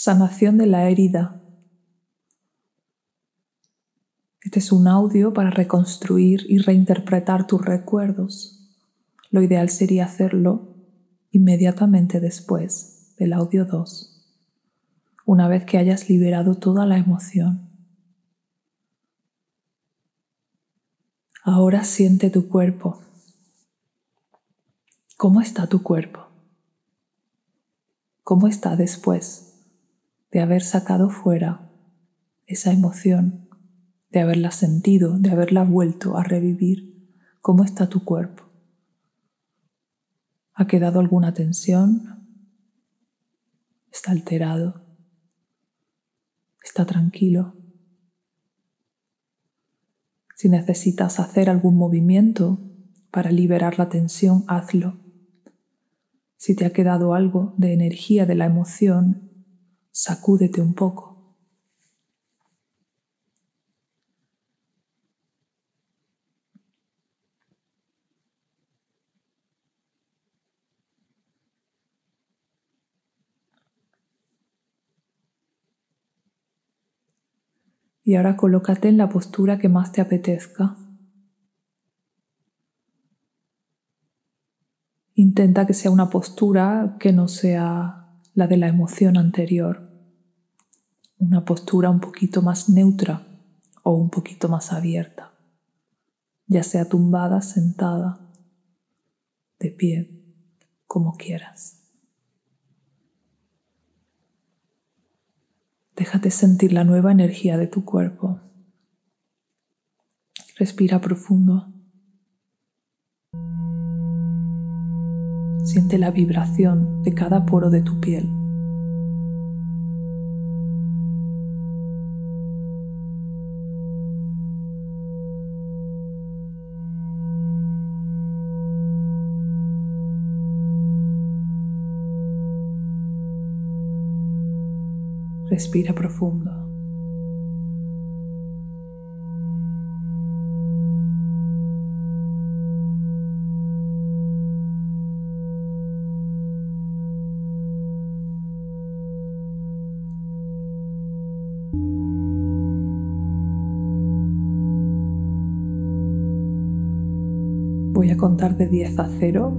Sanación de la herida. Este es un audio para reconstruir y reinterpretar tus recuerdos. Lo ideal sería hacerlo inmediatamente después del audio 2, una vez que hayas liberado toda la emoción. Ahora siente tu cuerpo. ¿Cómo está tu cuerpo? ¿Cómo está después de haber sacado fuera esa emoción, de haberla sentido, de haberla vuelto a revivir. ¿Cómo está tu cuerpo? ¿Ha quedado alguna tensión? ¿Está alterado? ¿Está tranquilo? Si necesitas hacer algún movimiento para liberar la tensión, hazlo. Si te ha quedado algo de energía de la emoción, sacúdete un poco. Y ahora colócate en la postura que más te apetezca. Intenta que sea una postura que no sea la de la emoción anterior una postura un poquito más neutra o un poquito más abierta, ya sea tumbada, sentada, de pie, como quieras. Déjate sentir la nueva energía de tu cuerpo. Respira profundo. Siente la vibración de cada poro de tu piel. Respira profundo. Voy a contar de 10 a 0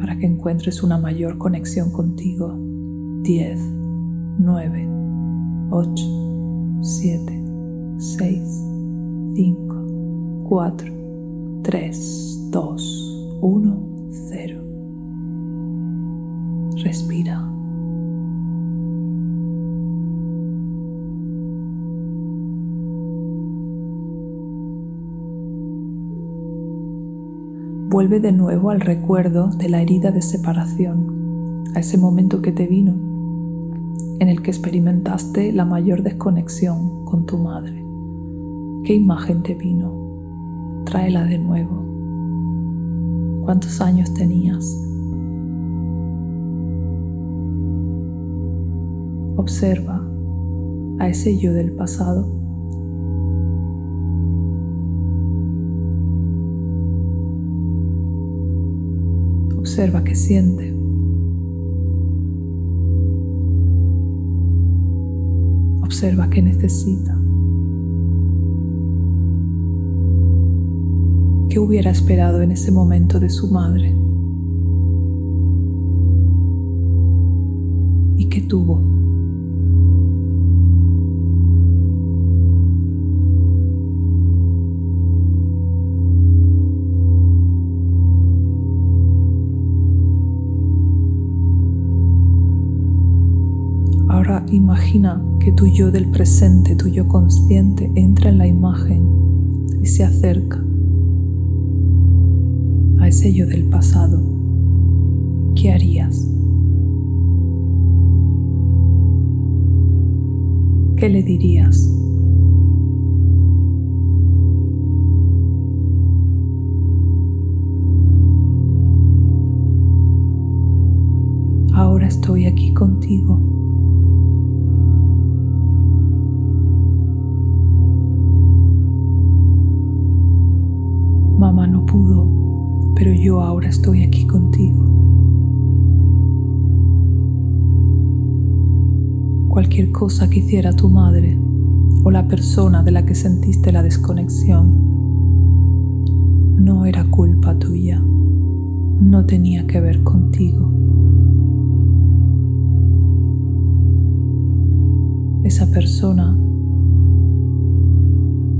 para que encuentres una mayor conexión contigo. 10 9, 8, 7, 6, 5, 4, 3, 2, 1, 0. Respira. Vuelve de nuevo al recuerdo de la herida de separación, a ese momento que te vino en el que experimentaste la mayor desconexión con tu madre. ¿Qué imagen te vino? Tráela de nuevo. ¿Cuántos años tenías? Observa a ese yo del pasado. Observa qué siente. Observa qué necesita. ¿Qué hubiera esperado en ese momento de su madre? ¿Y qué tuvo? Ahora imagina que tu yo del presente, tu yo consciente, entra en la imagen y se acerca a ese yo del pasado. ¿Qué harías? ¿Qué le dirías? Ahora estoy aquí contigo. Pudo, pero yo ahora estoy aquí contigo. Cualquier cosa que hiciera tu madre o la persona de la que sentiste la desconexión no era culpa tuya, no tenía que ver contigo. Esa persona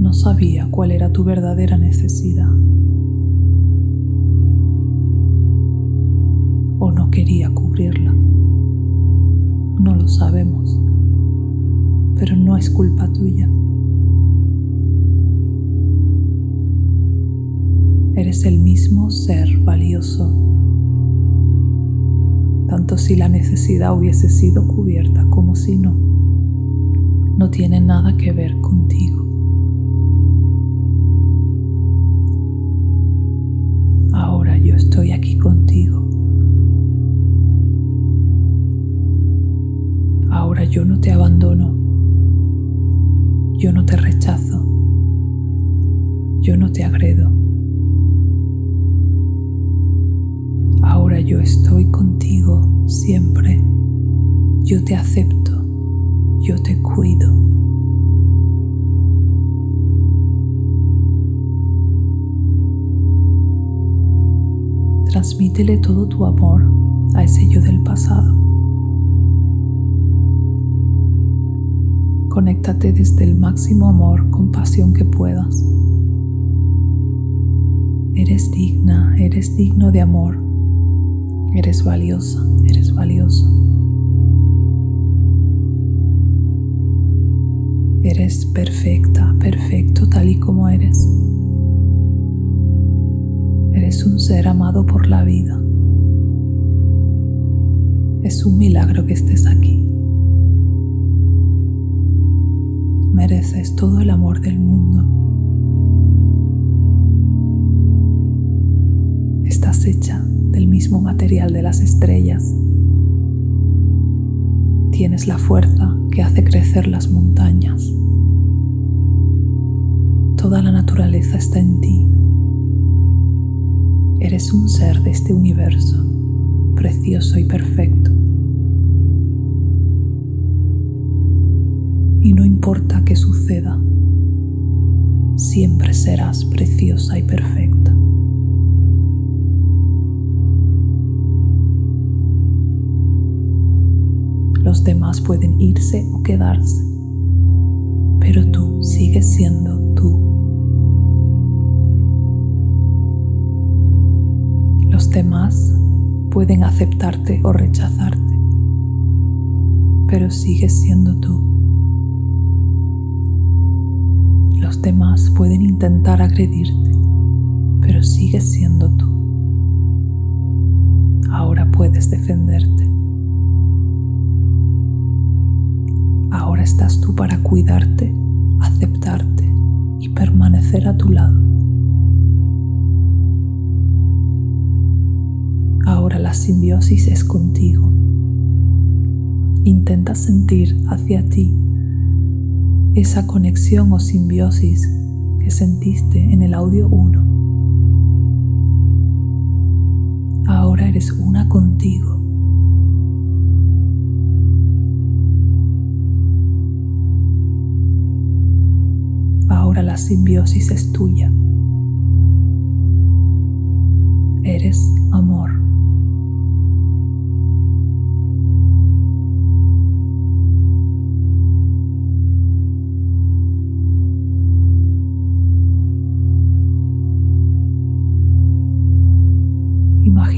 no sabía cuál era tu verdadera necesidad. Quería cubrirla. No lo sabemos. Pero no es culpa tuya. Eres el mismo ser valioso. Tanto si la necesidad hubiese sido cubierta como si no. No tiene nada que ver contigo. Yo no te abandono. Yo no te rechazo. Yo no te agredo. Ahora yo estoy contigo siempre. Yo te acepto. Yo te cuido. transmítele todo tu amor Conéctate desde el máximo amor, compasión que puedas. Eres digna, eres digno de amor. Eres valiosa, eres valioso. Eres perfecta, perfecto tal y como eres. Eres un ser amado por la vida. Es un milagro que estés aquí. Mereces todo el amor del mundo. Estás hecha del mismo material de las estrellas. Tienes la fuerza que hace crecer las montañas. Toda la naturaleza está en ti Eres un ser de este universo, precioso y perfecto. Y no importa qué suceda, siempre serás preciosa y perfecta. Los demás pueden irse o quedarse, pero tú sigues siendo tú. Los demás pueden aceptarte o rechazarte, pero sigues siendo tú. Demás pueden intentar agredirte, pero sigues siendo tú. Ahora puedes defenderte. Ahora estás tú para cuidarte, aceptarte y permanecer a tu lado. Ahora la simbiosis es contigo. Intenta sentir hacia ti esa conexión o simbiosis que sentiste en el audio 1. Ahora eres una contigo. Ahora la simbiosis es tuya. Eres amor.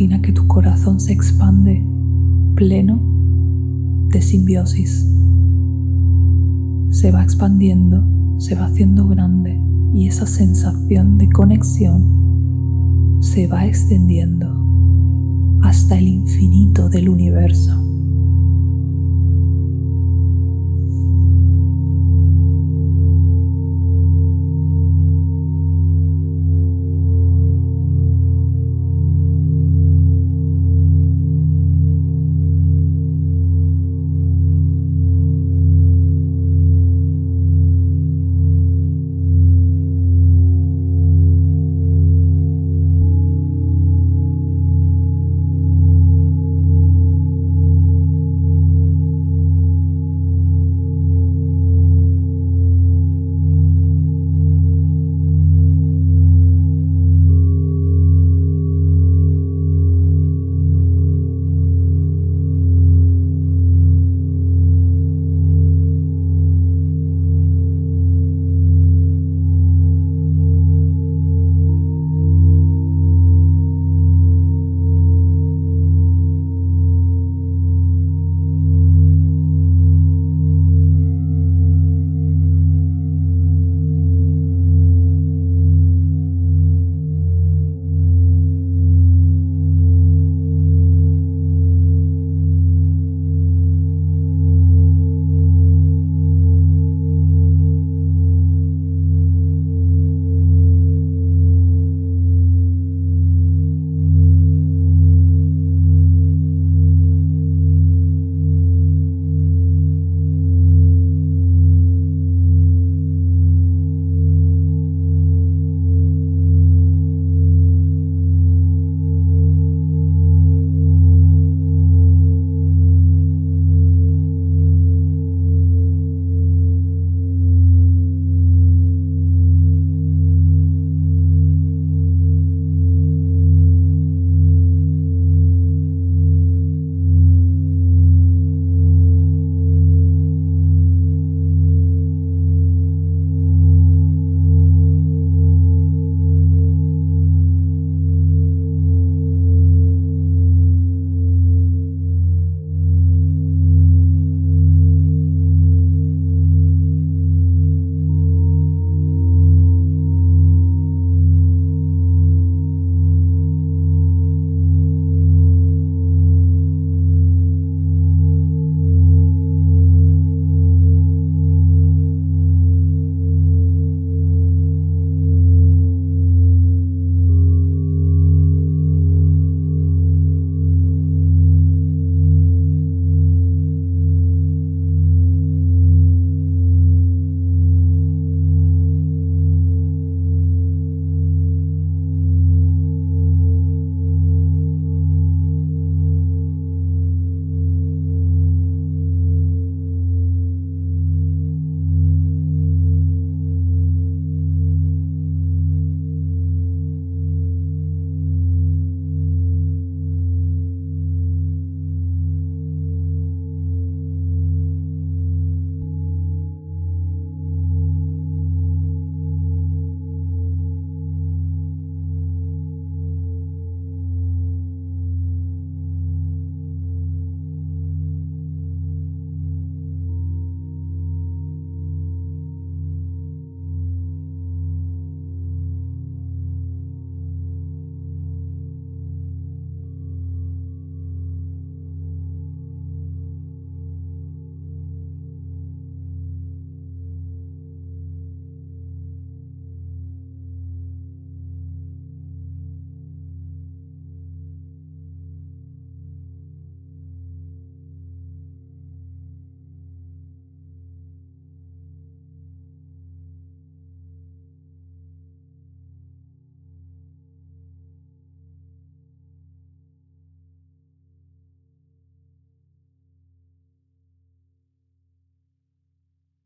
Que tu corazón se expande pleno de simbiosis. Se va expandiendo, se va haciendo grande y esa sensación de conexión se va extendiendo hasta el infinito del universo.